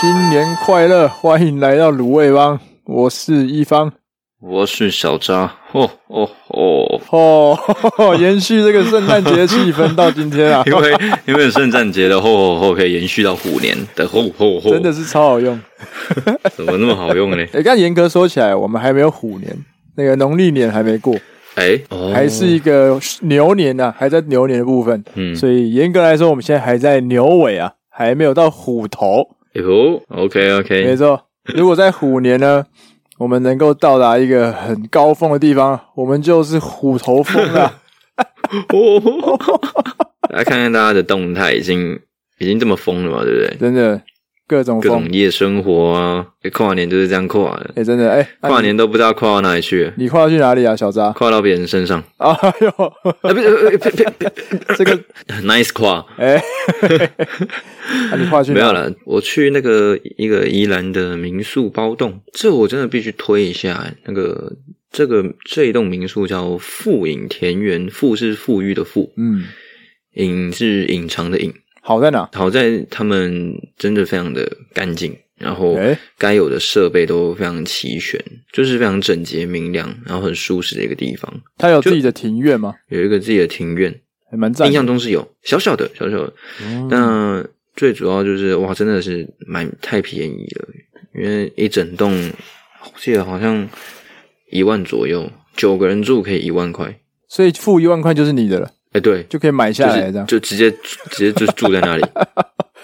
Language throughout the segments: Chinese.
新年快乐！欢迎来到卤味帮，我是一方，我是小渣。哦哦哦哦！延续这个圣诞节气氛到今天啊，因为因为圣诞节的吼吼吼可以延续到虎年的吼吼吼，真的是超好用。怎么那么好用呢？哎，刚严格说起来，我们还没有虎年，那个农历年还没过。哎，哦、还是一个牛年呐、啊，还在牛年的部分，嗯，所以严格来说，我们现在还在牛尾啊，还没有到虎头。哟，OK OK，没错。如果在虎年呢，我们能够到达一个很高峰的地方，我们就是虎头峰了。哦 来看看大家的动态，已经已经这么疯了嘛，对不对？真的。各种各种夜生活啊，跨年就是这样跨的。哎，真的哎，跨年都不知道跨到哪里去。你跨到去哪里啊，小渣？跨到别人身上。哎呦，啊不是，呸呸呸，这个 nice 跨。哎，你跨去？没有了，我去那个一个宜兰的民宿包栋，这我真的必须推一下。那个这个这一栋民宿叫富隐田园，富是富裕的富，嗯，隐是隐藏的隐。好在哪？好在他们真的非常的干净，然后该有的设备都非常齐全，就是非常整洁明亮，然后很舒适的一个地方。他有自己的庭院吗？有一个自己的庭院，还蛮赞。印象中是有小小的、小小的。嗯、但最主要就是哇，真的是蛮太便宜了，因为一整栋我记得好像一万左右，九个人住可以一万块，所以付一万块就是你的了。哎，对，就可以买下来，这样就直接 直接就住在那里。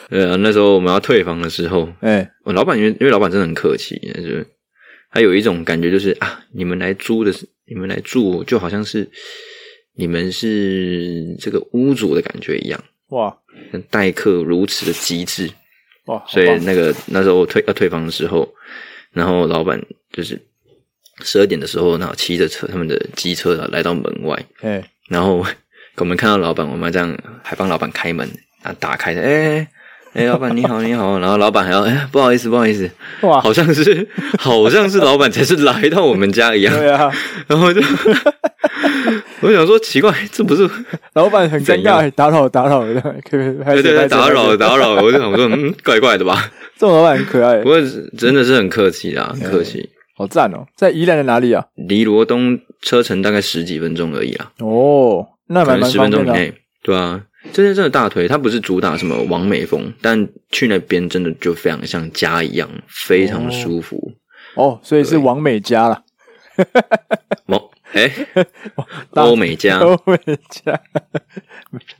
呃啊，那时候我们要退房的时候，哎，我老板因为因为老板真的很客气，就是他有一种感觉，就是啊，你们来租的是你们来住，就好像是你们是这个屋主的感觉一样。哇，待客如此的极致哇！所以那个那时候我退要退房的时候，然后老板就是十二点的时候，然后骑着车他们的机车来到门外，哎，然后。我们看到老板，我们这样还帮老板开门啊，打开的，哎哎，老板你好你好，然后老板还要哎不好意思不好意思，哇，好像是好像是老板才是来到我们家一样，对啊，然后就 我想说奇怪，这不是老板很尴尬，打扰打扰的，可以对对打扰打扰，我就想说嗯怪怪的吧，这种老板很可爱，不过真的是很客气啊，很客气，好赞哦，在宜兰的哪里啊？离罗东车程大概十几分钟而已啊，哦。可能十分钟以内，对啊，这些真的大推，它不是主打什么王美风，但去那边真的就非常像家一样，非常舒服。哦，所以是王美家啦。网哎，欧美家，欧美家，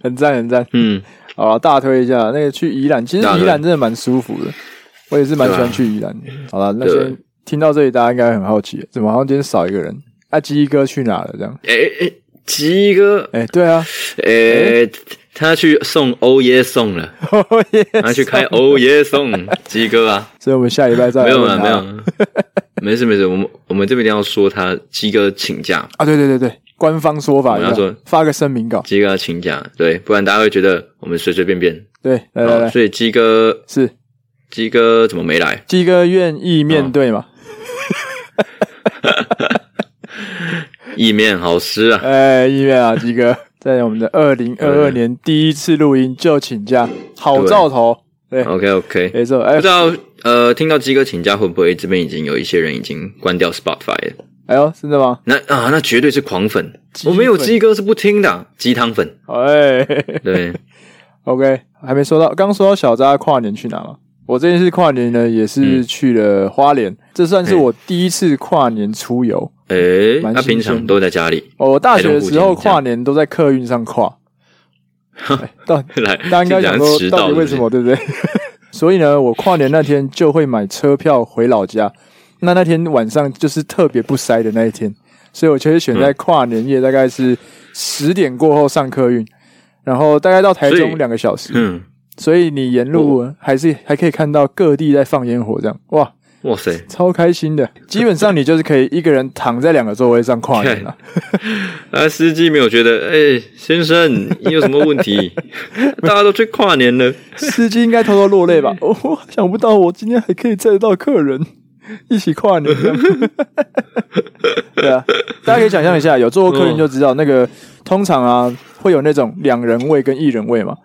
很赞很赞。嗯，好，大推一下那个去宜兰，其实宜兰真的蛮舒服的，我也是蛮喜欢去宜兰的。好了，那先听到这里，大家应该很好奇，怎么好像今天少一个人？阿鸡哥去哪了？这样？哎哎。鸡哥，哎，对啊，哎，他去送欧耶送了，欧耶，他去开欧耶送，鸡哥啊，所以我们下礼拜再没有了，没有，没事没事，我们我们这边一定要说他鸡哥请假。啊，对对对对，官方说法，要说发个声明稿，鸡哥要请假，对，不然大家会觉得我们随随便便，对，来来来，所以鸡哥是。鸡哥怎么没来？鸡哥愿意面对吗？意面好吃啊！哎，意面啊，鸡哥在我们的二零二二年第一次录音就请假，好兆头。对，OK OK，没错。哎不知道呃，听到鸡哥请假会不会这边已经有一些人已经关掉 Spotify 了？哎呦，真的吗？那啊，那绝对是狂粉。我没有鸡哥是不听的，鸡汤粉。哎，对，OK，还没说到，刚说到小扎跨年去哪了？我这一次跨年呢，也是去了花莲，这算是我第一次跨年出游。诶，那平常都在家里。我大学的时候跨年都在客运上跨。到来，大家应该想说，到底为什么，对不对？所以呢，我跨年那天就会买车票回老家。那那天晚上就是特别不塞的那一天，所以我就会选在跨年夜，大概是十点过后上客运，然后大概到台中两个小时。嗯，所以你沿路还是还可以看到各地在放烟火，这样哇。哇塞，超开心的！基本上你就是可以一个人躺在两个座位上跨年了。啊，司机没有觉得，哎、欸，先生，你有什么问题？大家都去跨年了，司机应该偷偷落泪吧？哦，想不到我今天还可以载得到客人一起跨年。对啊，大家可以想象一下，有做过客运就知道，那个通常啊会有那种两人位跟一人位嘛。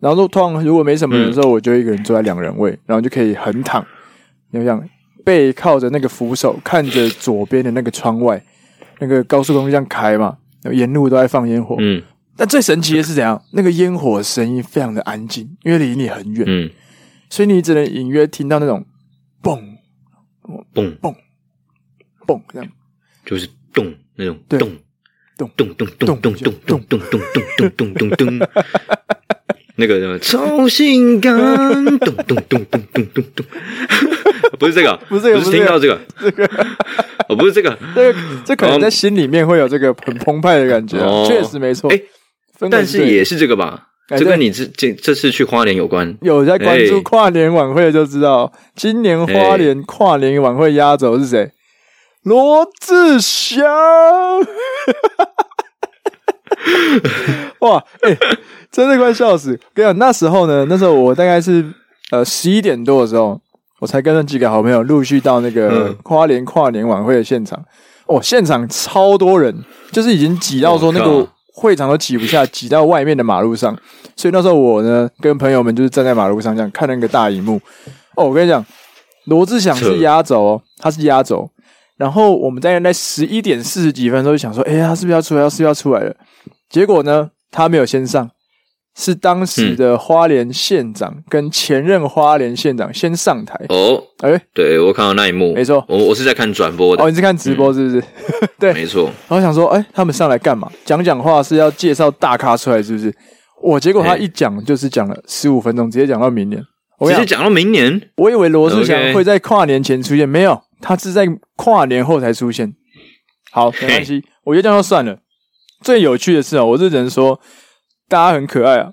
然后通常如果没什么人的时候，我就一个人坐在两人位，然后就可以横躺，就这样背靠着那个扶手，看着左边的那个窗外，那个高速公路这样开嘛，沿路都在放烟火。嗯，但最神奇的是怎样？那个烟火声音非常的安静，因为离你很远。嗯，所以你只能隐约听到那种嘣嘣。嘣嘣这样，就是咚那种咚咚咚咚咚咚咚咚咚咚咚咚咚咚。那个什么超性感，咚咚咚咚咚咚咚，不是这个，不是这个，不是听到这个，这个，哦，不是这个，这个，这可能在心里面会有这个很澎湃的感觉，确实没错。哎，但是也是这个吧？这跟你这这这次去花莲有关？有在关注跨年晚会就知道，今年花莲跨年晚会压轴是谁？罗志祥。哇，哎、欸，真的快笑死！跟你讲，那时候呢，那时候我大概是呃十一点多的时候，我才跟那几个好朋友陆续到那个跨年跨年晚会的现场。哦，现场超多人，就是已经挤到说那个会场都挤不下，挤到外面的马路上。所以那时候我呢，跟朋友们就是站在马路上这样看那个大荧幕。哦，我跟你讲，罗志祥是压轴哦，他是压轴。然后我们在那十一点四十几分的时候就想说，哎呀，他是不是要出来？要是不是要出来了？结果呢，他没有先上，是当时的花莲县长跟前任花莲县长先上台。哦，哎，对，我看到那一幕，没错，我我是在看转播的。哦，你是看直播是不是？嗯、对，没错。然后想说，哎，他们上来干嘛？讲讲话是要介绍大咖出来是不是？我结果他一讲就是讲了十五分钟，直接讲到明年。直接讲到明年，我以为罗志祥会在跨年前出现，没有，他是在跨年后才出现。好，没关系，我觉得这样就算了。最有趣的是啊，我这只能说大家很可爱啊。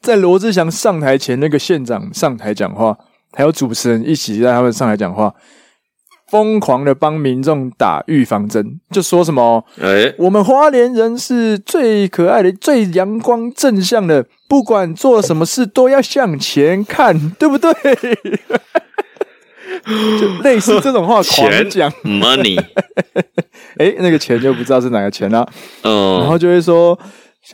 在罗志祥上台前，那个县长上台讲话，还有主持人一起在他们上台讲话。疯狂的帮民众打预防针，就说什么：“哎，我们花莲人是最可爱的、最阳光正向的，不管做什么事都要向前看，对不对？” 就类似这种话狂讲，money。哎，那个钱就不知道是哪个钱了。嗯，然后就会说：“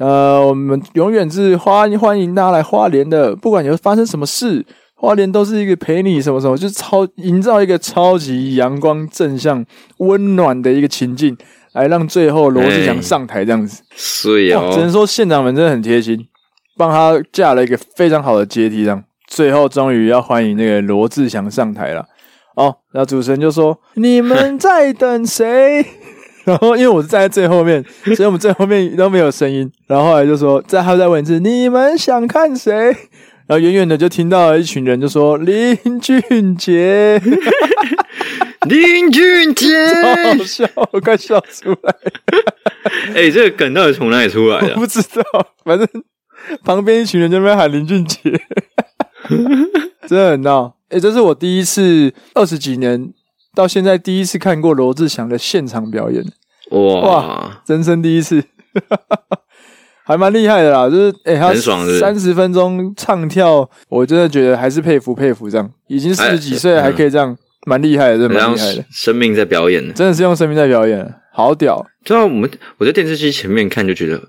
呃，我们永远是欢欢迎大家来花莲的，不管有发生什么事。”花莲都是一个陪你什么什么，就是超营造一个超级阳光正向、温暖的一个情境，来让最后罗志祥上台这样子。是呀、哦，只能说县长们真的很贴心，帮他架了一个非常好的阶梯，这样最后终于要欢迎那个罗志祥上台了。哦，然后主持人就说：“你们在等谁？” 然后因为我是站在最后面，所以我们最后面都没有声音。然后后来就说：“再还再问一次，你们想看谁？”然后远远的就听到一群人就说林俊杰，林俊杰，好笑，我快笑出来。哎、欸，这个梗到底从哪里出来的？我不知道，反正旁边一群人就在那边喊林俊杰，真的很闹。哎、欸，这是我第一次二十几年到现在第一次看过罗志祥的现场表演，哇，哇，人生第一次。还蛮厉害的啦，就是诶、欸、他三十分钟唱跳，我真的觉得还是佩服佩服。这样已经四十几岁了，还可以这样，蛮厉害的，真的蛮厉害的。生命在表演，真的是用生命在表演，好屌！知道我们我在电视机前面看就觉得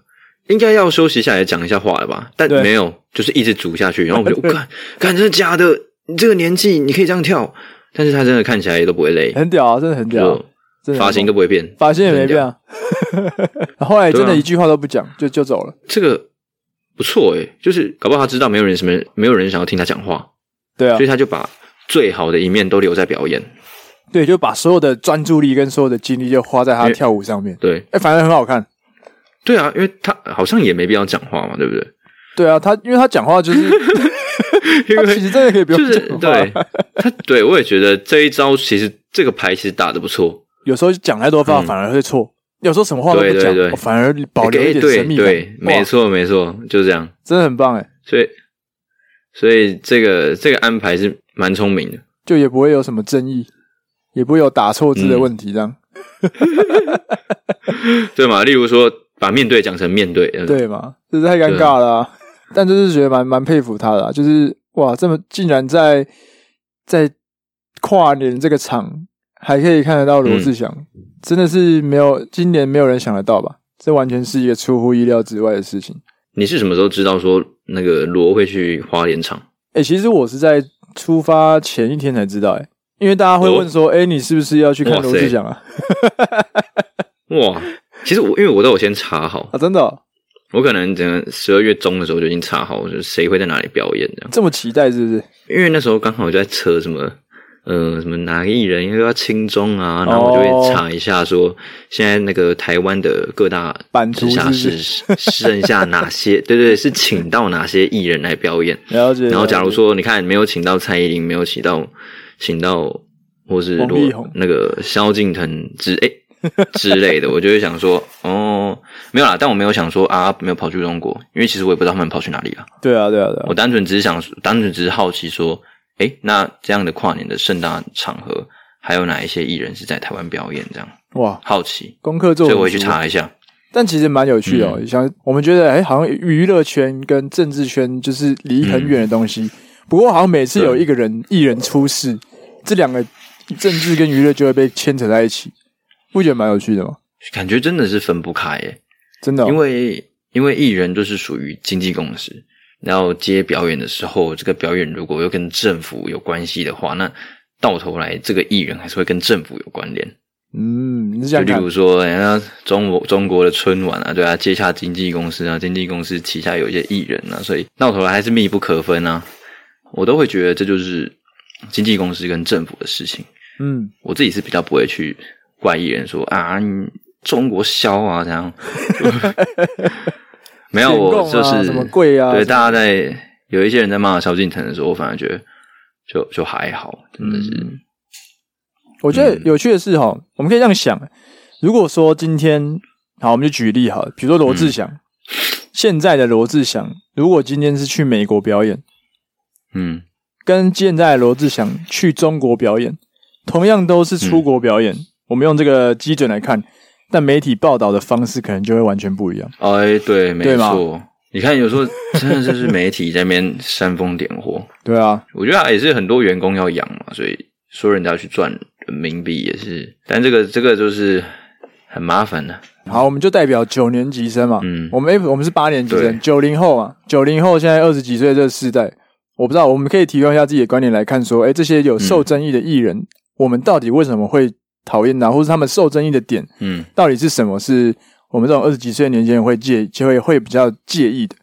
应该要休息下来讲一下话了吧，但没有，就是一直煮下去。然后我 就看，看真的假的？你这个年纪你可以这样跳，但是他真的看起来也都不会累，很屌啊，真的很屌。发型都不会变，发型也没变啊。后来真的一句话都不讲，就就走了。这个不错诶，就是搞不好他知道没有人什么，没有人想要听他讲话，对啊，所以他就把最好的一面都留在表演。对，就把所有的专注力跟所有的精力就花在他跳舞上面。对，哎，反正很好看。对啊，因为他好像也没必要讲话嘛，对不对？对啊，他因为他讲话就是，因为其实真的可以不用讲话。对，他对我也觉得这一招其实这个牌其实打得不错。有时候讲太多话反而会错，嗯、有时候什么话都不讲，反而保留一点神秘感。对，对，没错没错，就是这样，真的很棒哎。所以，所以这个这个安排是蛮聪明的，就也不会有什么争议，也不会有打错字的问题，这样，嗯、对嘛？例如说，把面对讲成面对，对嘛？这是太尴尬了、啊。但就是觉得蛮蛮佩服他的、啊，就是哇，这么竟然在在跨年这个场。还可以看得到罗志祥，嗯、真的是没有今年没有人想得到吧？这完全是一个出乎意料之外的事情。你是什么时候知道说那个罗会去花莲场？哎、欸，其实我是在出发前一天才知道、欸，哎，因为大家会问说，哎、你是不是要去看罗志祥啊？哇，其实我因为我都有先查好啊，真的、哦，我可能整个十二月中的时候就已经查好，就是谁会在哪里表演这样。这么期待是不是？因为那时候刚好就在扯什么。呃，什么哪个艺人又要轻中啊？然后我就会查一下，说现在那个台湾的各大直辖市剩下哪些？对对，是请到哪些艺人来表演？了解。然后假如说你看没有请到蔡依林，没有请到请到或是罗那个萧敬腾之诶 之类的，我就会想说哦，没有啦。但我没有想说啊，没有跑去中国，因为其实我也不知道他们跑去哪里了。对啊，对啊，对啊。我单纯只是想，单纯只是好奇说。哎，那这样的跨年的盛大场合，还有哪一些艺人是在台湾表演？这样哇，好奇功课做，所以我会去查一下。但其实蛮有趣的哦，嗯、像我们觉得，哎，好像娱乐圈跟政治圈就是离很远的东西。嗯、不过，好像每次有一个人艺人出事，这两个政治跟娱乐就会被牵扯在一起，不觉得蛮有趣的吗？感觉真的是分不开耶，真的、哦，因为因为艺人就是属于经纪公司。然后接表演的时候，这个表演如果又跟政府有关系的话，那到头来这个艺人还是会跟政府有关联。嗯，你是这样，就例如说，人家中国中国的春晚啊，对啊，接下经纪公司啊，经纪公司旗下有一些艺人啊，所以到头来还是密不可分啊。我都会觉得这就是经纪公司跟政府的事情。嗯，我自己是比较不会去怪艺人说啊，你中国销啊这样。没有，我就是什么贵啊？对，大家在有一些人在骂萧敬腾的时候，我反而觉得就就还好，真的是。嗯、我觉得有趣的是哈，嗯、我们可以这样想：如果说今天好，我们就举例好了，比如说罗志祥，嗯、现在的罗志祥，如果今天是去美国表演，嗯，跟现在的罗志祥去中国表演，同样都是出国表演，嗯、我们用这个基准来看。但媒体报道的方式可能就会完全不一样。哎，对，没错。你看，有时候真的就是媒体在那边煽风点火。对啊，我觉得也是很多员工要养嘛，所以说人家去赚人民币也是。但这个这个就是很麻烦的。好，我们就代表九年级生嘛。嗯，我们我们是八年级生，九零后嘛。九零后现在二十几岁这个世代，我不知道，我们可以提供一下自己的观点来看，说，哎，这些有受争议的艺人，嗯、我们到底为什么会？讨厌的，或是他们受争议的点，嗯，到底是什么？是我们这种二十几岁的年轻人会介，就会会比较介意的。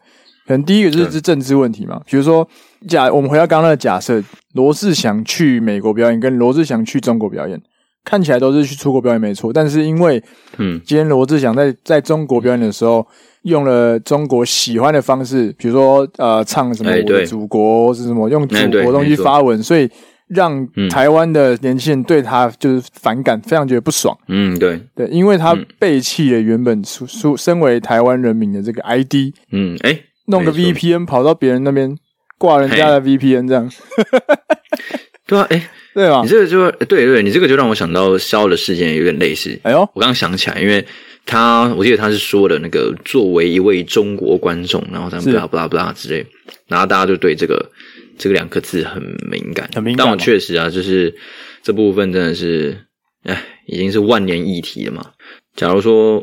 可能第一个就是是政治问题嘛。对比如说，假我们回到刚刚的假设，罗志祥去美国表演，跟罗志祥去中国表演，看起来都是去出国表演没错。但是因为，嗯，今天罗志祥在在中国表演的时候，用了中国喜欢的方式，比如说呃，唱什么我的祖国，或是什么用祖国东西发文，所以。让台湾的年轻人对他就是反感，非常觉得不爽。嗯，对对，因为他背弃了原本出出身为台湾人民的这个 ID。嗯，哎，弄个 VPN 跑到别人那边挂人家的 VPN 这样。对啊，哎，对啊，你这个就对对，你这个就让我想到肖的事件有点类似。哎呦，我刚刚想起来，因为他我记得他是说的那个作为一位中国观众，然后他们不拉不拉不拉之类，然后大家就对这个。这个两个字很敏感，很敏感。但我确实啊，就是这部分真的是，哎，已经是万年议题了嘛。假如说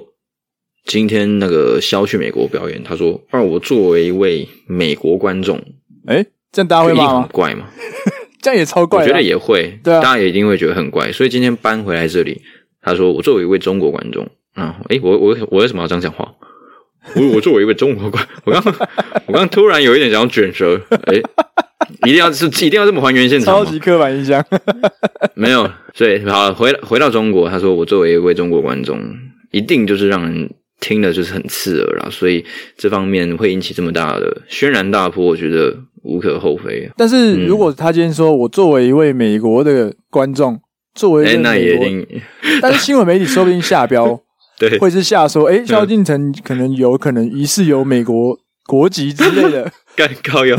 今天那个肖去美国表演，他说：“而我作为一位美国观众，哎，这样大家会骂吗？很怪吗？这样也超怪。我觉得也会，对啊，大家也一定会觉得很怪。所以今天搬回来这里，他说：我作为一位中国观众，啊，哎，我我我为什么要这样讲话？我我作为一位中国观，我刚我刚突然有一点想要卷舌，哎。” 一定要是一定要这么还原现场，超级刻板印象。没有，所以好回回到中国，他说我作为一位中国观众，一定就是让人听的就是很刺耳啦，所以这方面会引起这么大的轩然大波，我觉得无可厚非。但是如果他今天说我作为一位美国的观众，作为一那也一定，但是新闻媒体说不定下标，对，会是下说，哎，萧敬腾可能有可能疑似有美国国籍之类的。干靠腰，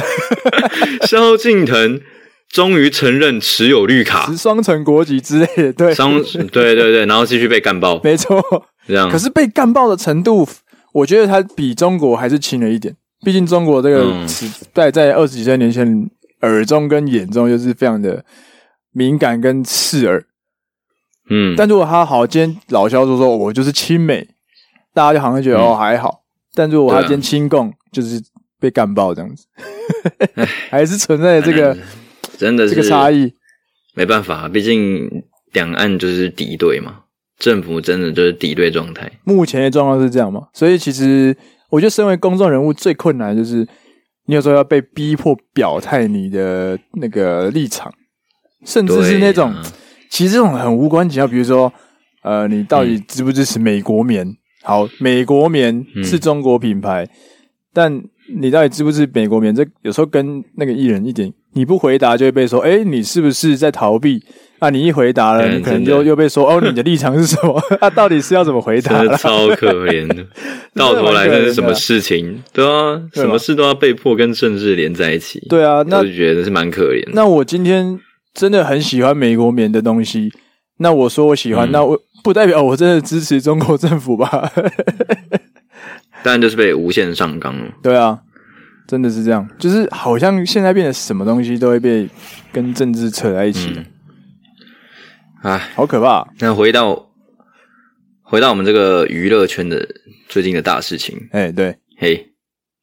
萧敬腾终于承认持有绿卡，双层国籍之类的，对，双对对对，然后继续被干爆，没错，这样。可是被干爆的程度，我觉得他比中国还是轻了一点。毕竟中国这个词在在二十几岁年轻人耳中跟眼中，就是非常的敏感跟刺耳。嗯，但如果他好，今天老萧说说我就是亲美，大家就好像觉得哦还好。但如果他今天亲共，就是被干爆这样子，还是存在这个真的是这个差异。没办法，毕竟两岸就是敌对嘛，政府真的就是敌对状态。目前的状况是这样嘛？所以其实我觉得，身为公众人物最困难的就是，你有时候要被逼迫表态你的那个立场，甚至是那种、啊、其实这种很无关紧要，比如说，呃，你到底支不支持美国棉？嗯、好，美国棉是中国品牌，嗯、但你到底支不支持美国棉？这有时候跟那个艺人一点。你不回答就会被说，哎、欸，你是不是在逃避？啊，你一回答了，你可能就又被说，哦，你的立场是什么？啊，到底是要怎么回答？超可怜的，到头来这是什么事情？对啊，什么事都要被迫跟政治连在一起。对啊，那我就觉得是蛮可怜。那我今天真的很喜欢美国棉的东西，那我说我喜欢，嗯、那我不代表我真的支持中国政府吧？当然就是被无限上纲了。对啊。真的是这样，就是好像现在变得什么东西都会被跟政治扯在一起。哎、嗯，好可怕、啊！那回到回到我们这个娱乐圈的最近的大事情，哎，对，嘿，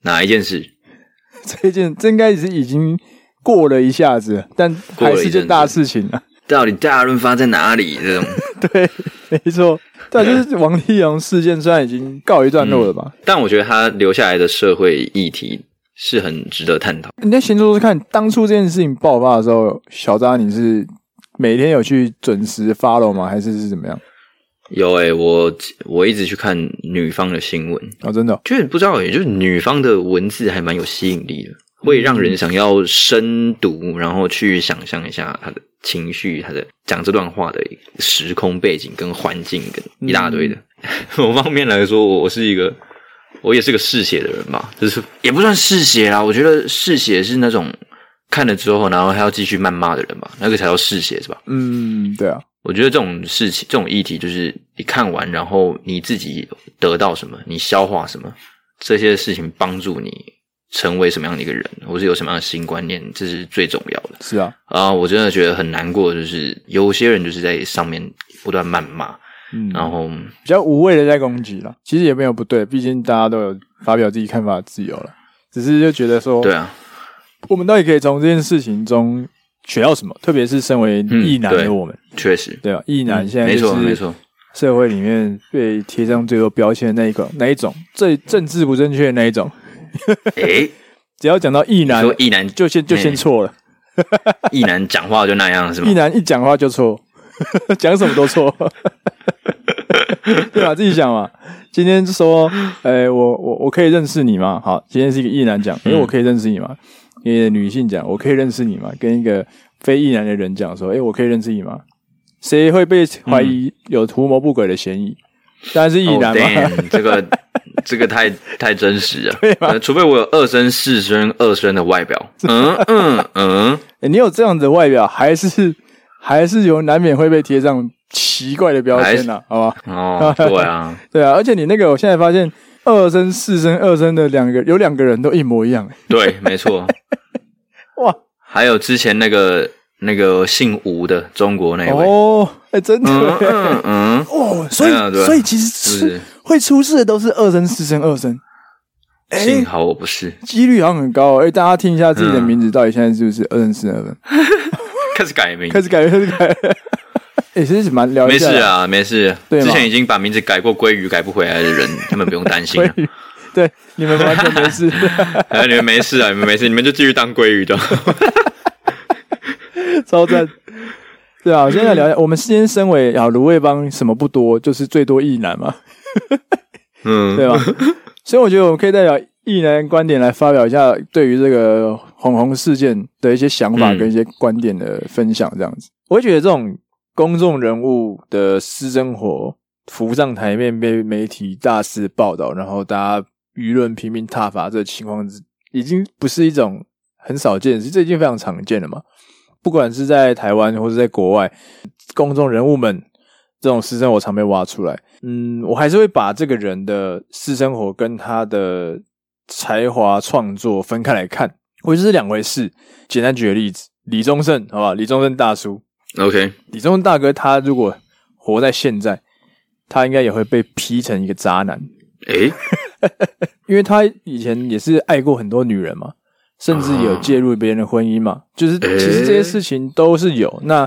哪一件事？这件这应该是已经过了一下子，但还是件大事情啊。到底大润发在哪里？这种 对，没错，但就是王力宏事件虽然已经告一段落了吧，嗯、但我觉得他留下来的社会议题。是很值得探讨。你在先说说看，当初这件事情爆发的时候，小扎你是每天有去准时 follow 吗？还是是怎么样？有诶、欸，我我一直去看女方的新闻哦，真的、哦，就是不知道诶、欸，就是女方的文字还蛮有吸引力的，会让人想要深读，然后去想象一下他的情绪，他的讲这段话的时空背景跟环境跟一大堆的。某、嗯、方面来说，我是一个。我也是个嗜血的人吧，就是也不算嗜血啦。我觉得嗜血是那种看了之后，然后还要继续谩骂的人吧，那个才叫嗜血，是吧？嗯，对啊。我觉得这种事情、这种议题，就是你看完，然后你自己得到什么，你消化什么，这些事情帮助你成为什么样的一个人，或是有什么样的新观念，这是最重要的。是啊，啊，我真的觉得很难过，就是有些人就是在上面不断谩骂。嗯，然后比较无谓的在攻击了，其实也没有不对，毕竟大家都有发表自己看法的自由了，只是就觉得说，对啊，我们到底可以从这件事情中学到什么？特别是身为异男的我们，嗯、确实，对啊？异男现在没错没错，社会里面被贴上最多标签的那一个，哪一种最政治不正确的那一种？诶，只要讲到意男，异男就先就先错了，异男讲话就那样是吗？意男一讲话就错，讲什么都错。对吧？自己想嘛。今天说，哎、欸，我我我可以认识你吗？好，今天是一个意男讲，因为我可以认识你吗？一个女性讲，我可以认识你吗？跟一个非意男的人讲说，哎、欸，我可以认识你吗？谁会被怀疑有图谋不轨的嫌疑？当然是意男嘛。Oh, 这个这个太太真实了，对吧？除非我有二生、四生、二生的外表。嗯嗯嗯，你有这样的外表，还是还是有难免会被贴上。奇怪的标签呐、啊，好吧？哦，对啊，对啊，而且你那个，我现在发现二生、四生、二生的两个，有两个人都一模一样。对，没错。哇，还有之前那个那个姓吴的中国那位哦，哎、欸，真的，嗯嗯，嗯哦，所以、啊、所以其实出会出事的都是二声、四声、二声。幸好我不是，几率好像很高。哎，大家听一下自己的名字，到底现在是不是二声、四声、二声？开始改名，开始改，开始改。哎、欸，其实蛮了解。没事啊，没事。对，之前已经把名字改过，鲑鱼改不回来的人，他们不用担心了。对，你们完全没事。哎，你们没事啊，你们没事，你们就继续当鲑鱼的。超赞。对啊，我现在聊一下，我们今天身为啊，芦苇帮什么不多，就是最多一男嘛。嗯，对吧？所以我觉得我们可以代表异男观点来发表一下对于这个红红事件的一些想法跟一些观点的分享，这样子。嗯、我会觉得这种。公众人物的私生活浮上台面，被媒体大肆报道，然后大家舆论拼命挞伐，这个情况已经不是一种很少见这已经非常常见了嘛。不管是在台湾或者在国外，公众人物们这种私生活常被挖出来。嗯，我还是会把这个人的私生活跟他的才华创作分开来看，我觉得是两回事。简单举个例子，李宗盛，好吧，李宗盛大叔。OK，李宗盛大哥，他如果活在现在，他应该也会被批成一个渣男。诶，因为他以前也是爱过很多女人嘛，甚至有介入别人的婚姻嘛，就是其实这些事情都是有。那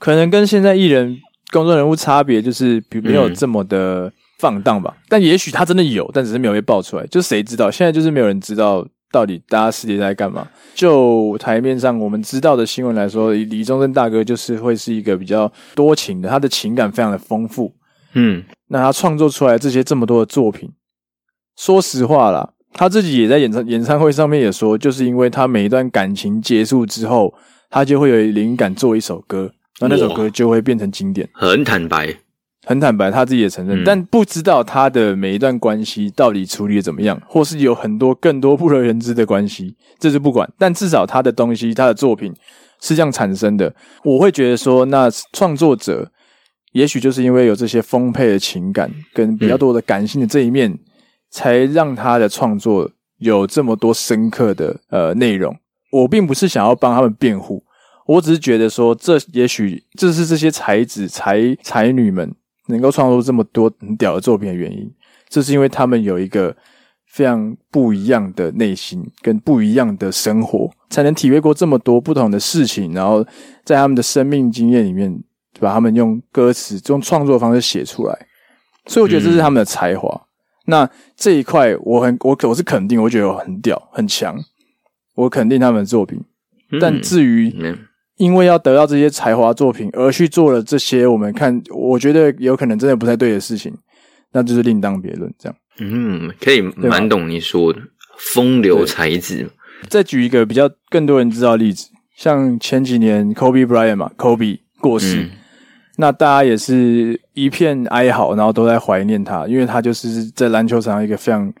可能跟现在艺人公众人物差别就是比没有这么的放荡吧。但也许他真的有，但只是没有被爆出来，就谁知道？现在就是没有人知道。到底大家私底下在干嘛？就台面上我们知道的新闻来说，李宗盛大哥就是会是一个比较多情的，他的情感非常的丰富。嗯，那他创作出来这些这么多的作品，说实话啦，他自己也在演唱演唱会上面也说，就是因为他每一段感情结束之后，他就会有灵感做一首歌，那那首歌就会变成经典。很坦白。很坦白，他自己也承认，嗯、但不知道他的每一段关系到底处理的怎么样，或是有很多更多不为人知的关系，这是不管。但至少他的东西，他的作品是这样产生的。我会觉得说，那创作者也许就是因为有这些丰沛的情感跟比较多的感性的这一面，嗯、才让他的创作有这么多深刻的呃内容。我并不是想要帮他们辩护，我只是觉得说，这也许这是这些才子才才女们。能够创作这么多很屌的作品的原因，这是因为他们有一个非常不一样的内心跟不一样的生活，才能体会过这么多不同的事情，然后在他们的生命经验里面，把他们用歌词、用创作方式写出来。所以我觉得这是他们的才华。嗯、那这一块我很我我是肯定，我觉得我很屌很强，我肯定他们的作品。但至于，嗯因为要得到这些才华作品而去做了这些，我们看，我觉得有可能真的不太对的事情，那就是另当别论。这样，嗯，可以蛮懂你说的风流才子。再举一个比较更多人知道的例子，像前几年 Kobe Bryant 嘛，Kobe 过世，嗯、那大家也是一片哀嚎，然后都在怀念他，因为他就是在篮球场上一个非常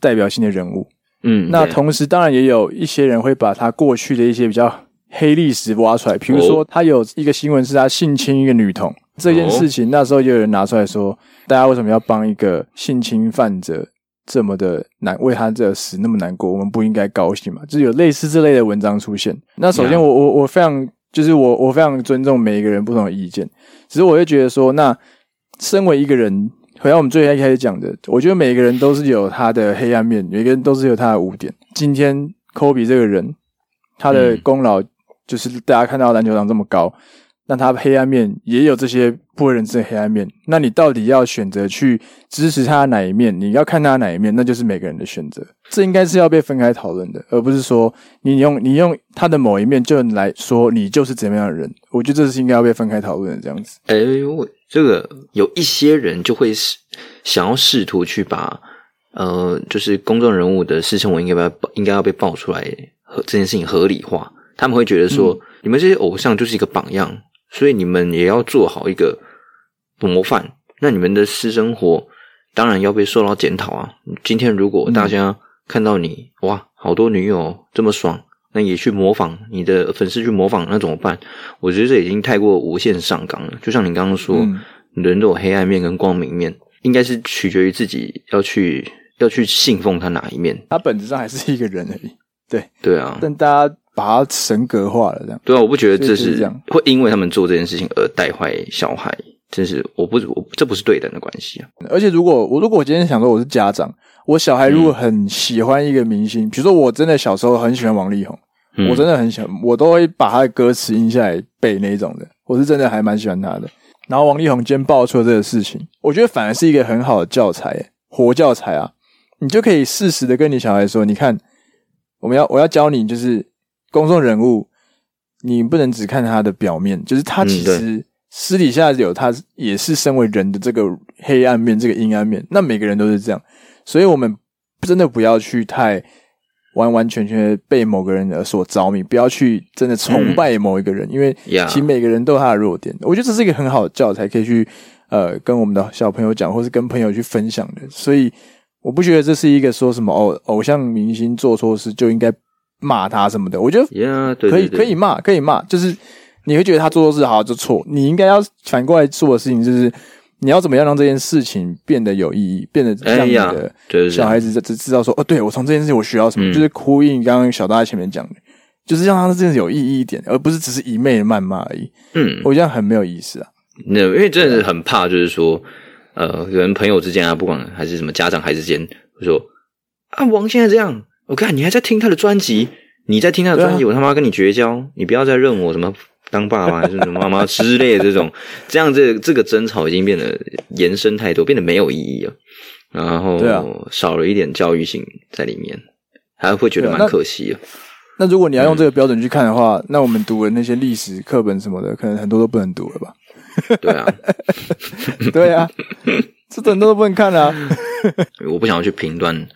代表性的人物。嗯，那同时当然也有一些人会把他过去的一些比较。黑历史挖出来，比如说他有一个新闻是他性侵一个女童这件事情，那时候就有人拿出来说，大家为什么要帮一个性侵犯者这么的难，为他这死那么难过？我们不应该高兴嘛？就是有类似这类的文章出现。那首先我，我我我非常就是我我非常尊重每一个人不同的意见，只是我会觉得说，那身为一个人，回到我们最开始讲的，我觉得每个人都是有他的黑暗面，每个人都是有他的污点。今天科比这个人，他的功劳。就是大家看到篮球场这么高，那他黑暗面也有这些不为人知的黑暗面。那你到底要选择去支持他的哪一面？你要看他哪一面，那就是每个人的选择。这应该是要被分开讨论的，而不是说你用你用他的某一面就来说你就是怎么样的人。我觉得这是应该要被分开讨论的这样子。哎呦，这个有一些人就会是想要试图去把呃，就是公众人物的私生活应该不要应该要被爆出来，和这件事情合理化。他们会觉得说，嗯、你们这些偶像就是一个榜样，所以你们也要做好一个模范。那你们的私生活当然要被受到检讨啊。今天如果大家看到你、嗯、哇，好多女友这么爽，那也去模仿你的粉丝去模仿，那怎么办？我觉得这已经太过无限上纲了。就像你刚刚说，嗯、人都有黑暗面跟光明面，应该是取决于自己要去要去信奉他哪一面。他本质上还是一个人而已。对对啊，但大家。把他神格化了，这样对啊，我不觉得这是这样，会因为他们做这件事情而带坏小孩，真是我不我这不是对等的关系啊！而且如果我如果我今天想说我是家长，我小孩如果很喜欢一个明星，嗯、比如说我真的小时候很喜欢王力宏，嗯、我真的很喜欢，我都会把他的歌词印下来背那种的，我是真的还蛮喜欢他的。然后王力宏今天爆出了这个事情，我觉得反而是一个很好的教材，活教材啊！你就可以适时的跟你小孩说，你看，我们要我要教你就是。公众人物，你不能只看他的表面，就是他其实私底下有他也是身为人的这个黑暗面，这个阴暗面。那每个人都是这样，所以我们真的不要去太完完全全被某个人而所着迷，不要去真的崇拜某一个人，嗯、因为其实每个人都有他的弱点。我觉得这是一个很好的教材，可以去呃跟我们的小朋友讲，或是跟朋友去分享的。所以我不觉得这是一个说什么偶偶像明星做错事就应该。骂他什么的，我觉得可以可以骂，可以骂，就是你会觉得他做错事好就错，你应该要反过来做的事情就是你要怎么样让这件事情变得有意义，变得让你的小孩子知知道说哦，对我从这件事情我学到什么，嗯、就是呼应刚刚小大在前面讲的，就是让他这件事有意义一点，而不是只是一昧的谩骂而已。嗯，我觉得很没有意思啊。那因为真的是很怕，就是说呃，有人朋友之间啊，不管还是什么家长孩子间。我说啊，王现在这样，我看你还在听他的专辑，你在听他的专辑，啊、我他妈跟你绝交，你不要再认我什么当爸爸还是什么妈妈之类的这种，这样这这个争吵已经变得延伸太多，变得没有意义了，然后少了一点教育性在里面，还会觉得蛮可惜的。那如果你要用这个标准去看的话，嗯、那我们读的那些历史课本什么的，可能很多都不能读了吧？对啊，对啊，这很多都不能看啊。我不想要去评断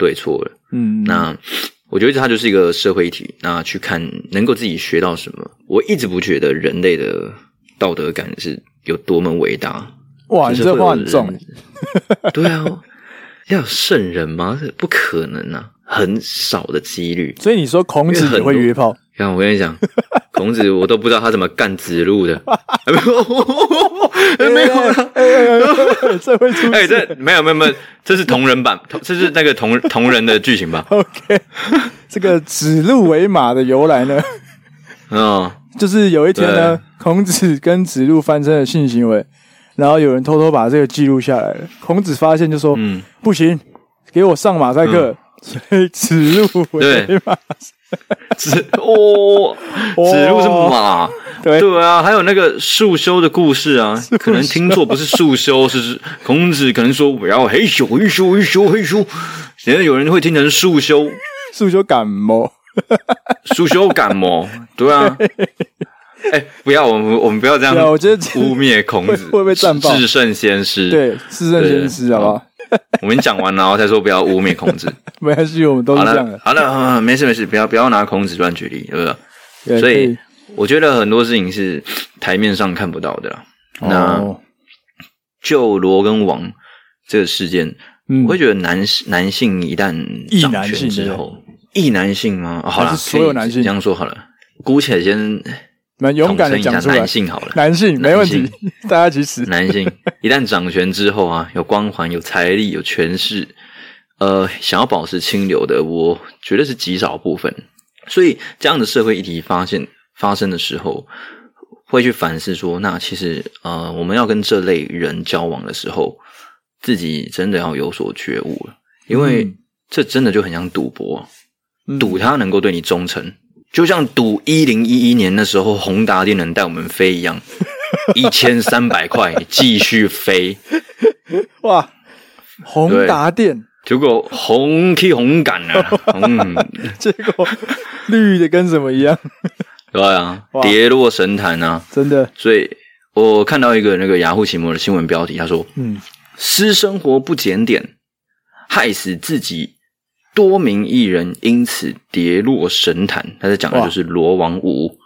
对错了。嗯，那我觉得它就是一个社会议题。那去看能够自己学到什么？我一直不觉得人类的道德感是有多么伟大。哇，你这话很重。对啊，要有圣人吗？不可能啊。很少的几率，所以你说孔子也会约炮？看，我跟你讲，孔子我都不知道他怎么干子路的，没有，没有，这会出哎，这没有没有没有，这是同人版，这是那个同同人的剧情吧？OK，这个指鹿为马的由来呢？嗯，就是有一天呢，孔子跟子路发生了性行为，然后有人偷偷把这个记录下来了。孔子发现就说：“嗯，不行，给我上马赛克。”所以指鹿为马，子哦，子路是马，对。对啊，还有那个束修的故事啊，可能听错不是束修，是孔子可能说我要嘿咻嘿咻嘿咻。嘿咻，现在有人会听成束修，束修感冒，束修感冒，对啊，哎，不要，我们我们不要这样，我觉得污蔑孔子会不会战爆？至圣先师，对，至圣先师，好不好？我们讲完，然后再说不要污蔑孔子。没关系，我们都是这样的。好了，好了，没事没事，不要不要拿孔子乱举例，对不对？所以我觉得很多事情是台面上看不到的啦。那就罗跟王这个事件，我会觉得男男性一旦掌权之后，异男性吗？好了，所有男性这样说好了，姑且先。蛮勇敢的讲出来，男性好了，男性没问题，大家其实男性。一旦掌权之后啊，有光环、有财力、有权势，呃，想要保持清流的，我觉得是极少部分。所以这样的社会议题发现发生的时候，会去反思说，那其实呃，我们要跟这类人交往的时候，自己真的要有所觉悟了，因为这真的就很像赌博，赌他能够对你忠诚。就像赌一零一一年的时候，宏达电能带我们飞一样，一千三百块继续飞。哇，宏达电，结果红 K 红感啊，嗯，结果绿的跟什么一样？对啊，跌落神坛啊，真的。所以我看到一个那个雅虎奇摩的新闻标题，他说：“嗯，私生活不检点，害死自己。”多名艺人因此跌落神坛，他在讲的就是罗王五，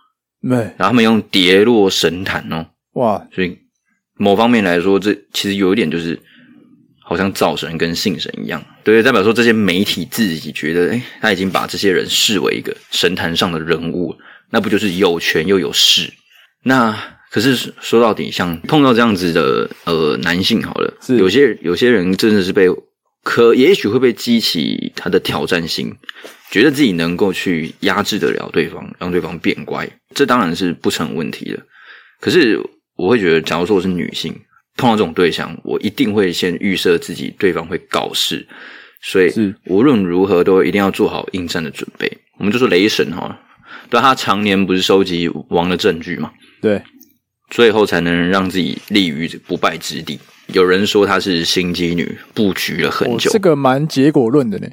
对，然后他们用跌落神坛哦，哇，所以某方面来说，这其实有一点就是好像造神跟信神一样，对，代表说这些媒体自己觉得，哎，他已经把这些人视为一个神坛上的人物，那不就是有权又有势？那可是说到底，像碰到这样子的呃男性，好了，是。有些有些人真的是被。可也许会被激起他的挑战性，觉得自己能够去压制得了对方，让对方变乖，这当然是不成问题的。可是我会觉得，假如说我是女性，碰到这种对象，我一定会先预设自己对方会搞事，所以无论如何都一定要做好应战的准备。我们就说雷神哈，对，他常年不是收集王的证据嘛，对，最后才能让自己立于不败之地。有人说她是心机女，布局了很久，哦、这个蛮结果论的呢。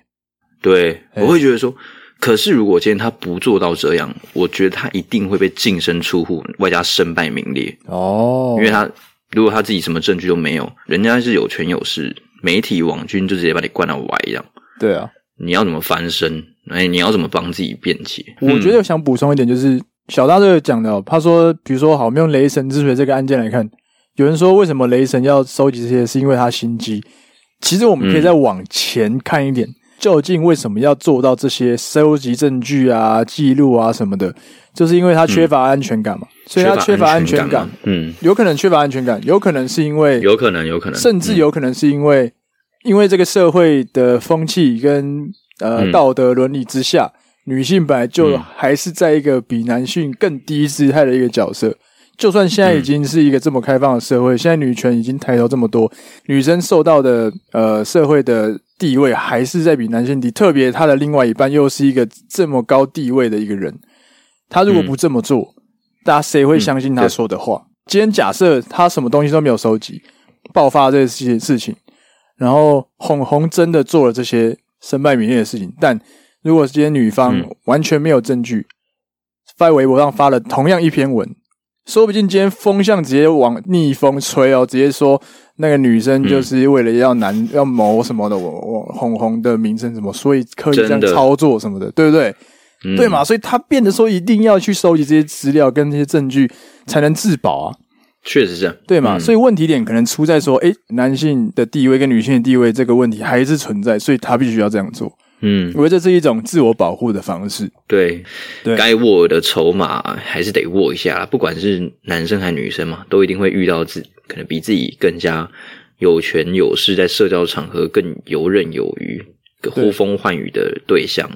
对，我会觉得说，可是如果今天她不做到这样，我觉得她一定会被净身出户，外加身败名裂。哦，因为她如果她自己什么证据都没有，人家是有权有势，媒体网军就直接把你灌到歪一样。对啊，你要怎么翻身？哎，你要怎么帮自己辩解？我觉得想补充一点，就是、嗯、小大这个讲的，他说，比如说，好，我们用雷神之锤这个案件来看。有人说，为什么雷神要收集这些？是因为他心机。其实我们可以再往前看一点，嗯、究竟为什么要做到这些收集证据啊、记录啊什么的？就是因为他缺乏安全感嘛。嗯、所以他缺乏安全感。嗯，有可能缺乏安全感，有可能是因为，有可能，有可能，甚至有可能是因为，嗯、因为这个社会的风气跟呃道德伦理之下，嗯、女性本来就还是在一个比男性更低姿态的一个角色。就算现在已经是一个这么开放的社会，嗯、现在女权已经抬头这么多，女生受到的呃社会的地位还是在比男性低。特别她的另外一半又是一个这么高地位的一个人，她如果不这么做，嗯、大家谁会相信她说的话？嗯、今天假设她什么东西都没有收集，爆发这些事情，然后红红真的做了这些身败名裂的事情，但如果今天女方完全没有证据，在微博上发了同样一篇文，说不定今天风向直接往逆风吹哦，直接说那个女生就是为了要男要谋什么的，我我红红的名声什么，所以刻意这样操作什么的，对不对？对嘛？所以他变得说一定要去收集这些资料跟这些证据才能自保啊。确实是这样，对嘛？所以问题点可能出在说，诶，男性的地位跟女性的地位这个问题还是存在，所以他必须要这样做。嗯，我觉得这是一种自我保护的方式。对，对，该握的筹码还是得握一下啦。不管是男生还是女生嘛，都一定会遇到自可能比自己更加有权有势，在社交场合更游刃有余、呼风唤雨的对象。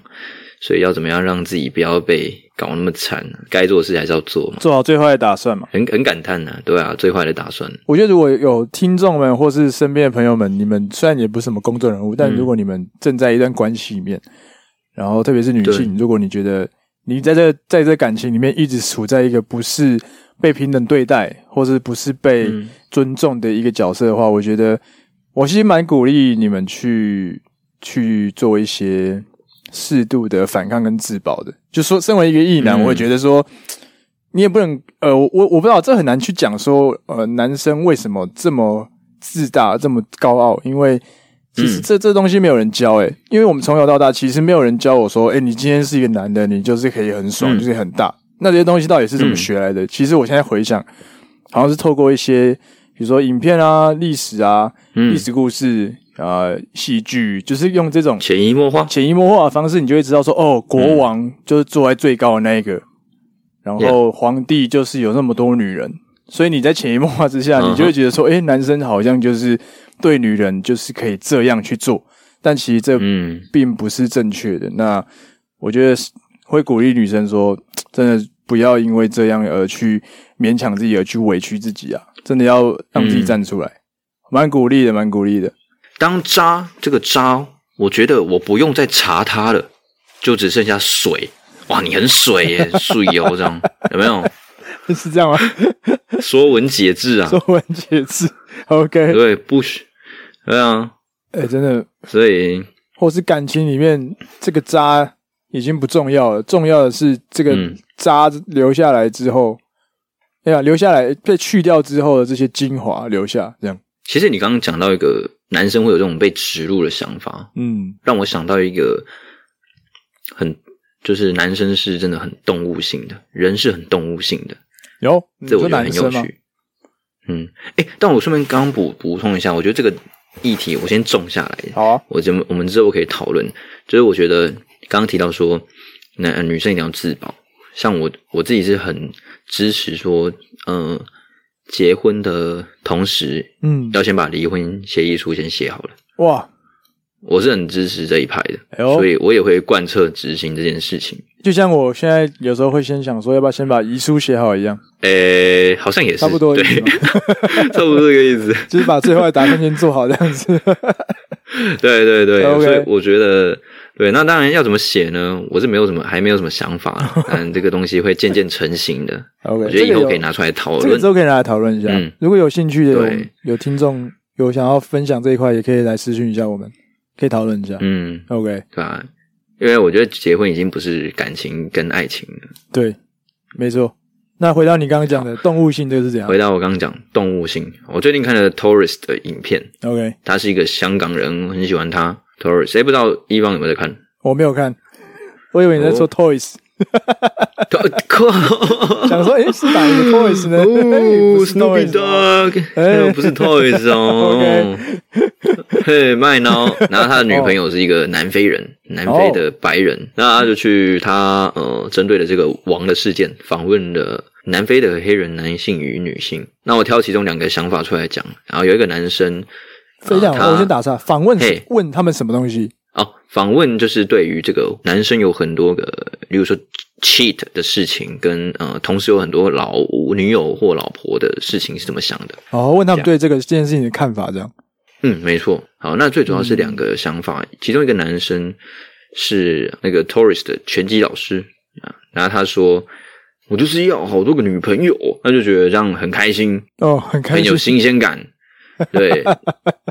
所以要怎么样让自己不要被搞那么惨？该做的事还是要做嘛，做好最坏的打算嘛。很很感叹呐、啊，对啊，最坏的打算。我觉得如果有听众们或是身边的朋友们，你们虽然也不是什么公众人物，但如果你们正在一段关系里面，嗯、然后特别是女性，如果你觉得你在这在这感情里面一直处在一个不是被平等对待，或是不是被尊重的一个角色的话，嗯、我觉得我其实蛮鼓励你们去去做一些。适度的反抗跟自保的，就说身为一个异男，嗯、我会觉得说，你也不能呃，我我不知道这很难去讲说，呃，男生为什么这么自大，这么高傲？因为其实这、嗯、这东西没有人教诶、欸，因为我们从小到大其实没有人教我说，诶、欸，你今天是一个男的，你就是可以很爽，嗯、就是很大。那这些东西到底是怎么学来的？嗯、其实我现在回想，好像是透过一些，比如说影片啊、历史啊、历、嗯、史故事。啊，戏剧就是用这种潜移默化、潜移默化的方式，你就会知道说，哦，国王就是坐在最高的那一个，嗯、然后皇帝就是有那么多女人，所以你在潜移默化之下，你就会觉得说，诶、欸，男生好像就是对女人就是可以这样去做，但其实这并不是正确的。嗯、那我觉得会鼓励女生说，真的不要因为这样而去勉强自己，而去委屈自己啊！真的要让自己站出来，蛮、嗯、鼓励的，蛮鼓励的。当渣这个渣，我觉得我不用再查它了，就只剩下水。哇，你很水耶，水油这样有没有？是这样吗？说文解字啊，说文解字。OK，对，不许，对啊，哎、欸，真的，所以或是感情里面这个渣已经不重要了，重要的是这个渣留下来之后，哎呀、嗯，留下来被去掉之后的这些精华留下，这样。其实你刚刚讲到一个。男生会有这种被植入的想法，嗯，让我想到一个很，就是男生是真的很动物性的，人是很动物性的，有，这我觉得很有趣，嗯，哎，但我顺便刚刚补补充一下，我觉得这个议题我先种下来，好啊，我我们之后可以讨论，就是我觉得刚刚提到说，男女生一定要自保，像我我自己是很支持说，嗯、呃。结婚的同时，嗯，要先把离婚协议书先写好了。哇，我是很支持这一派的，哎，所以我也会贯彻执行这件事情。就像我现在有时候会先想说，要不要先把遗书写好一样。诶，好像也是差不多，对，差不多这个意思，就是把最坏的打算先做好这样子。对对对，所以我觉得。对，那当然要怎么写呢？我是没有什么，还没有什么想法。但这个东西会渐渐成型的。OK，我觉得以后可以拿出来讨论。这个之后可以拿来讨论一下。嗯，如果有兴趣的，对有听众有想要分享这一块，也可以来私讯一下我们，可以讨论一下。嗯，OK，对吧？因为我觉得结婚已经不是感情跟爱情了。对，没错。那回到你刚刚讲的动物性，这个是怎样？回到我刚刚讲动物性，我最近看了 Taurus 的影片。OK，他是一个香港人，我很喜欢他。Taurus，谁不知道一方有没有在看？我没有看，我以为你在说 Toys。想说，诶，是哪一个 Toys 呢？哦，Snoopy Dog，不是 Toys 哦。嘿，麦闹，然后他的女朋友是一个南非人，南非的白人。那他就去他呃，针对的这个王的事件，访问了南非的黑人男性与女性。那我挑其中两个想法出来讲，然后有一个男生。非常，我先打岔。访问问他们什么东西？哦，访问就是对于这个男生有很多个，比如说 cheat 的事情，跟呃，同时有很多老女友或老婆的事情是怎么想的？哦，问他们对这个这件事情的看法，这样。嗯，没错。好，那最主要是两个想法，嗯、其中一个男生是那个 tourist 的拳击老师啊，然后他说。我就是要好多个女朋友，他就觉得这样很开心哦，很开心，很有新鲜感。对，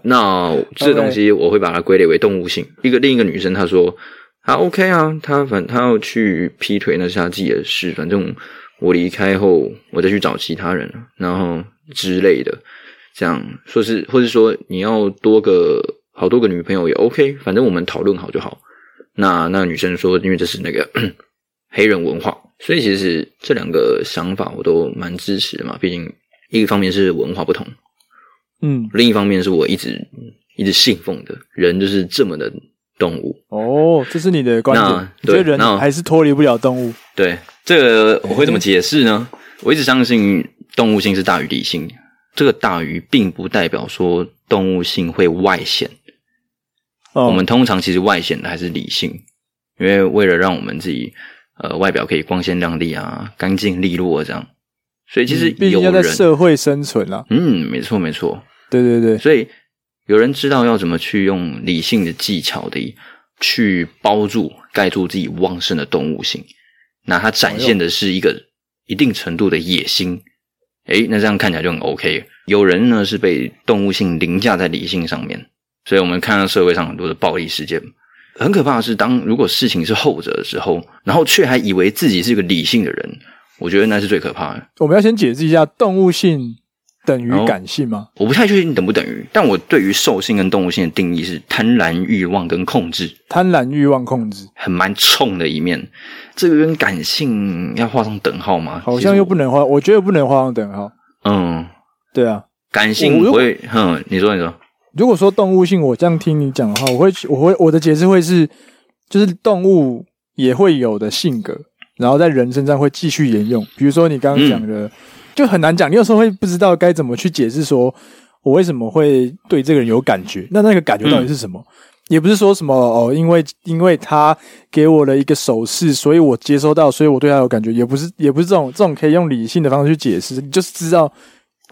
那这东西我会把它归类为动物性。一个另一个女生她说，她 OK 啊，她反她要去劈腿那是她自己的事，反正我离开后我再去找其他人，然后之类的，这样说是，或是说你要多个好多个女朋友也 OK，反正我们讨论好就好。那那女生说，因为这是那个黑人文化。所以其实这两个想法我都蛮支持的嘛，毕竟一个方面是文化不同，嗯，另一方面是我一直一直信奉的，人就是这么的动物。哦，这是你的观点，你觉得人还是脱离不了动物？对，这个我会怎么解释呢？我一直相信动物性是大于理性，这个大于并不代表说动物性会外显。哦，我们通常其实外显的还是理性，因为为了让我们自己。呃，外表可以光鲜亮丽啊，干净利落这样，所以其实有人、嗯、毕竟要在社会生存啊。嗯，没错没错，对对对。所以有人知道要怎么去用理性的技巧的去包住、盖住自己旺盛的动物性，那他展现的是一个一定程度的野心。诶，那这样看起来就很 OK。有人呢是被动物性凌驾在理性上面，所以我们看到社会上很多的暴力事件。很可怕的是，当如果事情是后者的时候，然后却还以为自己是一个理性的人，我觉得那是最可怕的。我们要先解释一下，动物性等于感性吗？我不太确定等不等于，但我对于兽性跟动物性的定义是贪婪、欲望跟控制。贪婪、欲望、控制，很蛮冲的一面。这个跟感性要画上等号吗？好像又不能画，我觉得不能画上等号。嗯，对啊，感性我会，哼，你说，你说。如果说动物性，我这样听你讲的话，我会，我会，我的解释会是，就是动物也会有的性格，然后在人身上会继续沿用。比如说你刚刚讲的，嗯、就很难讲，你有时候会不知道该怎么去解释，说我为什么会对这个人有感觉？那那个感觉到底是什么？嗯、也不是说什么哦，因为因为他给我了一个手势，所以我接收到，所以我对他有感觉。也不是，也不是这种这种可以用理性的方式去解释，你就是知道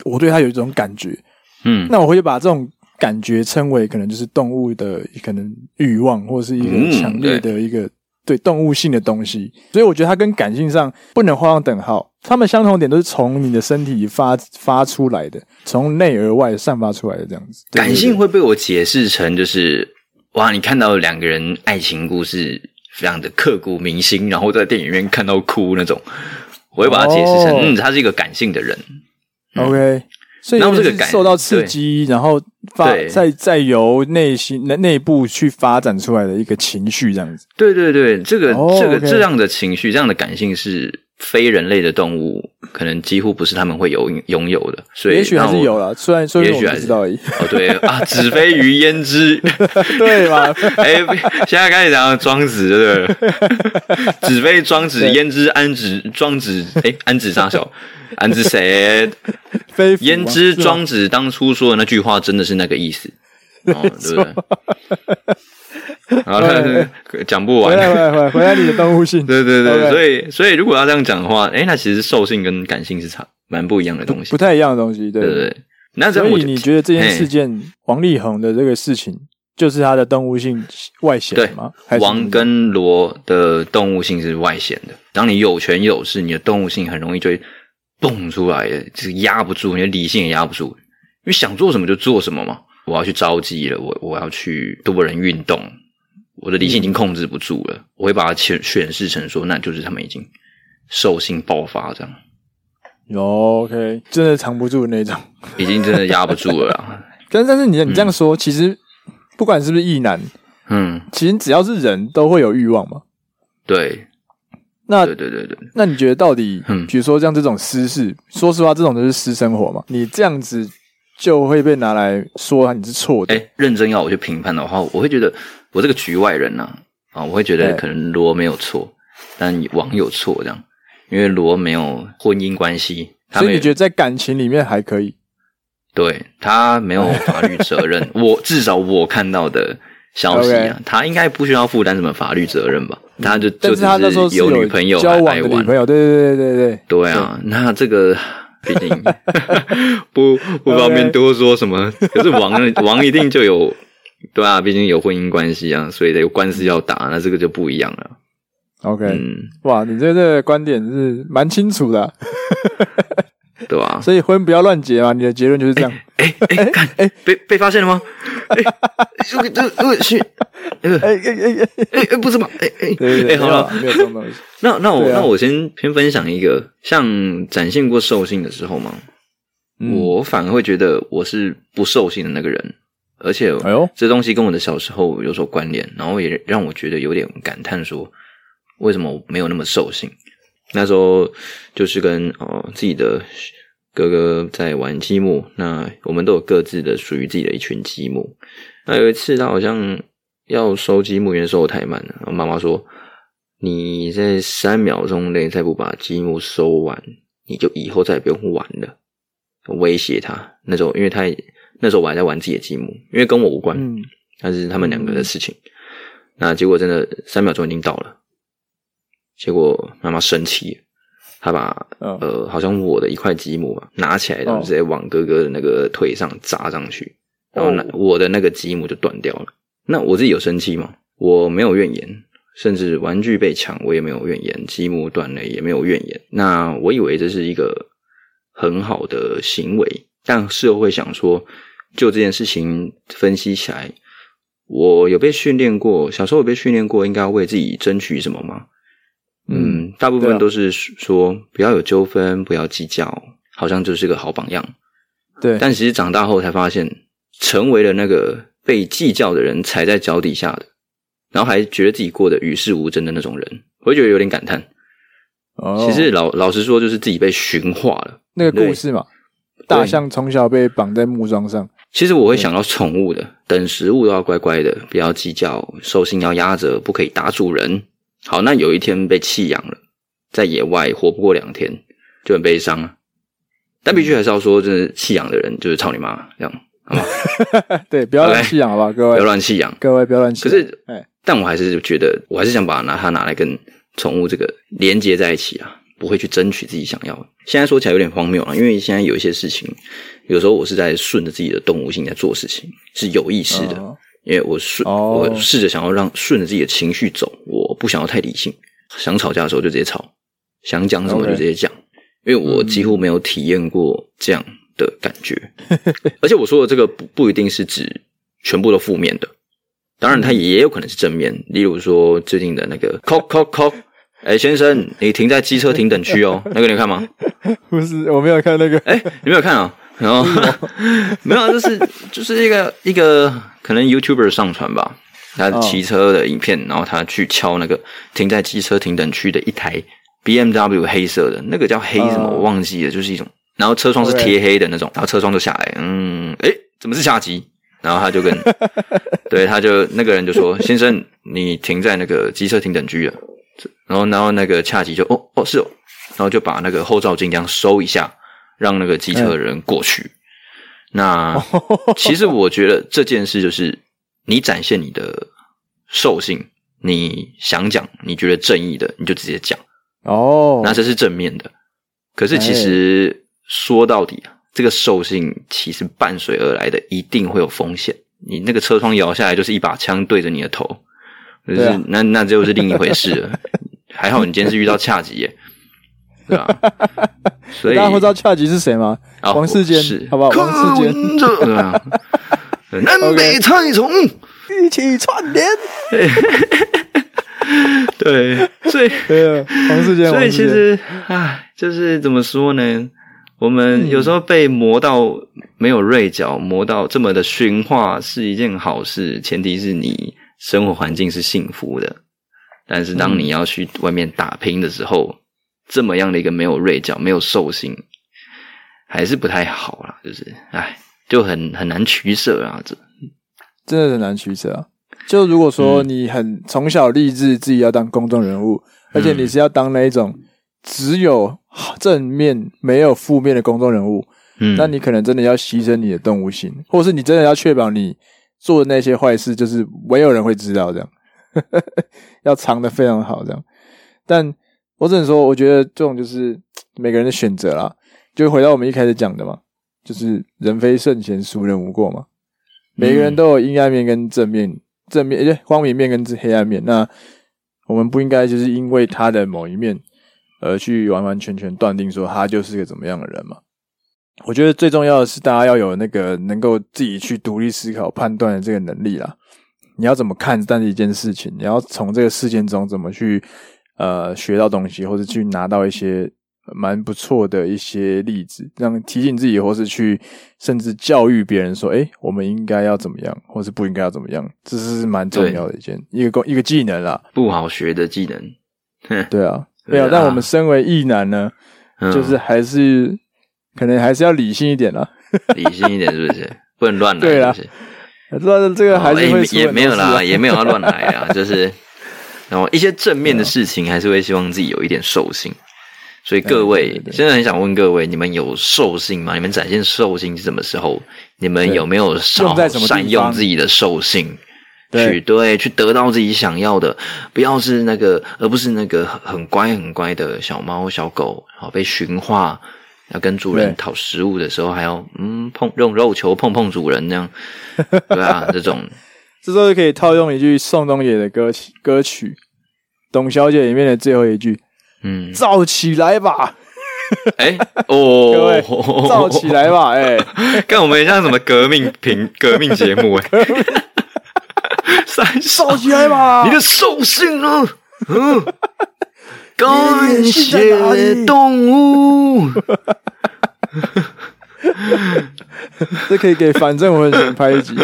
我对他有一种感觉。嗯，那我会把这种。感觉称为可能就是动物的可能欲望，或是一个强烈的一个对动物性的东西，所以我觉得它跟感性上不能画上等号。它们相同点都是从你的身体发发出来的，从内而外散发出来的这样子。感性会被我解释成就是哇，你看到两个人爱情故事非常的刻骨铭心，然后在电影院看到哭那种，我会把它解释成嗯，他是一个感性的人。OK。所以这个感受到刺激，然后发再再由内心内内部去发展出来的一个情绪，这样子。对对对，这个、oh. 这个这样的情绪，这样的感性是非人类的动物可能几乎不是他们会有拥有的。所以也许还是有了，虽然说也许还是知道而已。哦，对啊，子非鱼焉知？对吧？哎，现在开始讲庄子，对不对？子非庄子焉知安子？庄子哎，安子杀手。安子谁？非焉知庄子当初说的那句话真的是那个意思？哦，对不对？然后他讲不完。回来，回来，回来，回来你的动物性。对对对，所以所以如果要这样讲的话，哎，那其实兽性跟感性是差蛮不一样的东西，不太一样的东西。对对对。那所以你觉得这件事件，王力宏的这个事情，就是他的动物性外显吗？王跟罗的动物性是外显的。当你有权有势，你的动物性很容易就会。蹦出来的，就是压不住，你的理性也压不住，因为想做什么就做什么嘛。我要去召妓了，我我要去多人运动，我的理性已经控制不住了，嗯、我会把它诠诠释成说，那就是他们已经兽性爆发这样。OK，真的藏不住的那种，已经真的压不住了。但但是你你这样说，嗯、其实不管是不是异男，嗯，其实只要是人都会有欲望嘛。对。那对对对对，那你觉得到底，嗯，比如说像这种私事，嗯、说实话，这种都是私生活嘛？你这样子就会被拿来说你是错的。哎，认真要我去评判的话，我会觉得我这个局外人呢、啊，啊，我会觉得可能罗没有错，但王有错这样，因为罗没有婚姻关系，所以你觉得在感情里面还可以？对，他没有 法律责任，我至少我看到的消息啊，他应该不需要负担什么法律责任吧？他就就只是有女朋友交往的女朋友，对对对对对。对啊！那这个毕竟 不不方便多说什么，可是王王一定就有对啊，毕竟有婚姻关系啊，所以得有官司要打，那这个就不一样了。OK，嗯，哇，你这个观点是蛮清楚的。对吧？所以婚不要乱结嘛，你的结论就是这样。哎哎，看，哎，被被发现了吗？哎，这个这个是，哎哎哎哎哎，不是嘛？哎哎哎，好了，没有这种东西。那那我那我先先分享一个，像展现过兽性的时候嘛，我反而会觉得我是不兽性的那个人，而且哎呦，这东西跟我的小时候有所关联，然后也让我觉得有点感叹，说为什么我没有那么兽性。那时候就是跟哦自己的哥哥在玩积木，那我们都有各自的属于自己的一群积木。那有一次他好像要收积木，因为收得太慢了。然后妈妈说：“你在三秒钟内再不把积木收完，你就以后再也不用玩了。”威胁他。那时候，因为他那时候我还在玩自己的积木，因为跟我无关，那、嗯、是他们两个的事情。那结果真的三秒钟已经到了。结果妈妈生气，她把、oh. 呃，好像我的一块积木吧拿起来，然后直接往哥哥的那个腿上砸上去，oh. 然后那我的那个积木就断掉了。那我自己有生气吗？我没有怨言，甚至玩具被抢我也没有怨言，积木断了也没有怨言。那我以为这是一个很好的行为，但事后会想说，就这件事情分析起来，我有被训练过，小时候有被训练过，应该要为自己争取什么吗？嗯，大部分都是说不要有纠纷，不要计较，好像就是个好榜样。对，但其实长大后才发现，成为了那个被计较的人踩在脚底下的，然后还觉得自己过得与世无争的那种人，我会觉得有点感叹。哦，其实老老实说，就是自己被驯化了。那个故事嘛，大象从小被绑在木桩上。其实我会想到宠物的，等食物都要乖乖的，不要计较，兽性要压着，不可以打主人。好，那有一天被弃养了，在野外活不过两天，就很悲伤啊。但必须还是要说，真是弃养的人就是操你妈，这样好吗？对，不要乱弃养，好吧，okay, 各位，不要乱弃养，各位不要乱弃养。可是，哎，但我还是觉得，我还是想把它拿它拿来跟宠物这个连接在一起啊，不会去争取自己想要的。现在说起来有点荒谬了，因为现在有一些事情，有时候我是在顺着自己的动物性在做事情，是有意识的。哦因为我顺，oh. 我试着想要让顺着自己的情绪走，我不想要太理性。想吵架的时候就直接吵，想讲什么就直接讲。因为我几乎没有体验过这样的感觉，而且我说的这个不不一定是指全部都负面的，当然它也有可能是正面。例如说最近的那个 “cock cock call”，哎，先生，你停在机车停等区哦，那个你有看吗？不是，我没有看那个。哎，你没有看啊？然后 没有，就是就是一个一个。可能 YouTuber 上传吧，他骑车的影片，oh. 然后他去敲那个停在机车停等区的一台 BMW 黑色的，那个叫黑什么，oh. 我忘记了，就是一种，然后车窗是贴黑的那种然后车窗就下来，嗯，诶，怎么是下级？然后他就跟，对，他就那个人就说：“先生，你停在那个机车停等区了。”然后，然后那个恰吉就哦哦是哦，然后就把那个后照镜这样收一下，让那个机车的人过去。嗯那其实我觉得这件事就是你展现你的兽性，你想讲你觉得正义的，你就直接讲哦。那这是正面的。可是其实说到底啊，这个兽性其实伴随而来的一定会有风险。你那个车窗摇下来就是一把枪对着你的头，就是那那这就是另一回事了。还好你今天是遇到恰吉耶。对啊，所以大家会知道恰吉是谁吗？王世坚，好不好？王世坚，对啊，南北菜虫一起串联，对，所以对啊，王世坚，所以其实，唉，就是怎么说呢？我们有时候被磨到没有锐角，磨到这么的驯化，是一件好事，前提是你生活环境是幸福的。但是当你要去外面打拼的时候，这么样的一个没有锐角、没有兽性，还是不太好啦。就是，哎，就很很难取舍啊，这真的很难取舍啊。就如果说你很从小立志自己要当公众人物，嗯、而且你是要当那一种只有正面没有负面的公众人物，嗯，那你可能真的要牺牲你的动物性，或者是你真的要确保你做的那些坏事，就是没有人会知道，这样 要藏得非常好，这样。但我只能说，我觉得这种就是每个人的选择啦。就回到我们一开始讲的嘛，就是人非圣贤，孰人无过嘛。每个人都有阴暗面跟正面，正面诶光明面跟黑暗面。那我们不应该就是因为他的某一面而去完完全全断定说他就是个怎么样的人嘛。我觉得最重要的是大家要有那个能够自己去独立思考、判断的这个能力啦。你要怎么看待一件事情？你要从这个事件中怎么去呃学到东西，或者去拿到一些。蛮不错的一些例子，让提醒自己，或是去甚至教育别人说：“哎，我们应该要怎么样，或是不应该要怎么样。”这是蛮重要的一件一个工一个技能啦，不好学的技能。对啊，没有。但我们身为异男呢，就是还是可能还是要理性一点了，理性一点是不是？不能乱来。对啊，这这个还是会也没有啦，也没有要乱来啊，就是然后一些正面的事情，还是会希望自己有一点兽性。所以各位，对对对，现在很想问各位，你们有兽性吗？你们展现兽性是什么时候？你们有没有好好善用自己的兽性，去对去得到自己想要的？不要是那个，而不是那个很乖很乖的小猫小狗，好被驯化，要跟主人讨食物的时候还要嗯碰用肉球碰碰主人这样，对啊，这种 这时候就可以套用一句宋冬野的歌曲歌曲《董小姐》里面的最后一句。嗯，造起来吧！哎、欸、哦，各位，造起来吧！哎、欸，看我们像什么革命评革命节目哎，三造起来吧！你的兽性啊？嗯，感谢动物。这可以给反正我很想拍一集。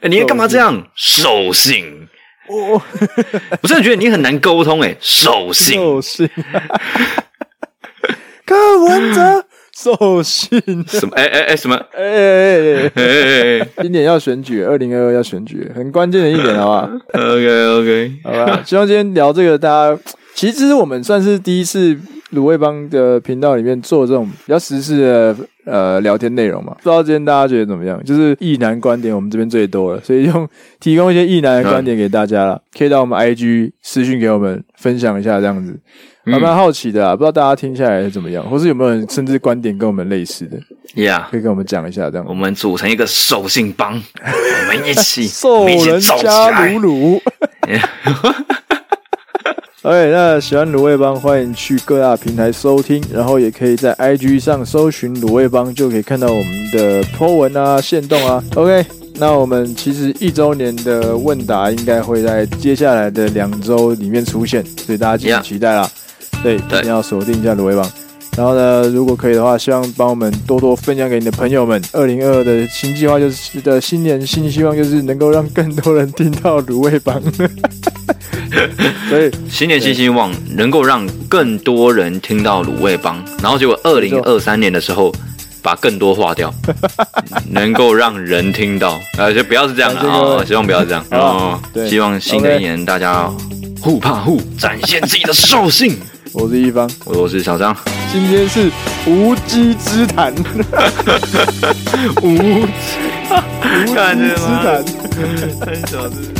哎、欸，你干嘛这样？兽性。我我真的觉得你很难沟通诶，兽性，兽性，柯文哲，兽性，什么？哎哎哎，什么？哎哎哎哎，今年要选举，二零二二要选举，很关键的一点，好不好？OK OK，好吧。希望今天聊这个，大家其实我们算是第一次。卤味帮的频道里面做这种比较时事的呃聊天内容嘛，不知道今天大家觉得怎么样？就是意男观点，我们这边最多了，所以用提供一些意男的观点给大家了，嗯、可以到我们 IG 私讯给我们分享一下，这样子，蛮蛮好奇的啊，不知道大家听下来是怎么样，或是有没有人甚至观点跟我们类似的，Yeah，可以跟我们讲一下，这样我们组成一个兽性帮，我们一起 兽人加鲁鲁。OK，那喜欢卤味帮，欢迎去各大平台收听，然后也可以在 IG 上搜寻卤味帮，就可以看到我们的 po 文啊、限动啊。OK，那我们其实一周年的问答应该会在接下来的两周里面出现，所以大家敬请期待啦。对，一定要锁定一下鲁味帮。然后呢，如果可以的话，希望帮我们多多分享给你的朋友们。二零二二的新计划就是的新年新希望，就是能够让更多人听到鲁味帮。所以新年新希望能够让更多人听到鲁味帮，然后结果二零二三年的时候把更多划掉，能够让人听到，呃，就不要是这样啊、哦，希望不要这样哦。希望新的一年大家互怕互，展现自己的兽性。我是一方，我是小张，今天是无稽之谈，无稽，无稽之谈，太小了。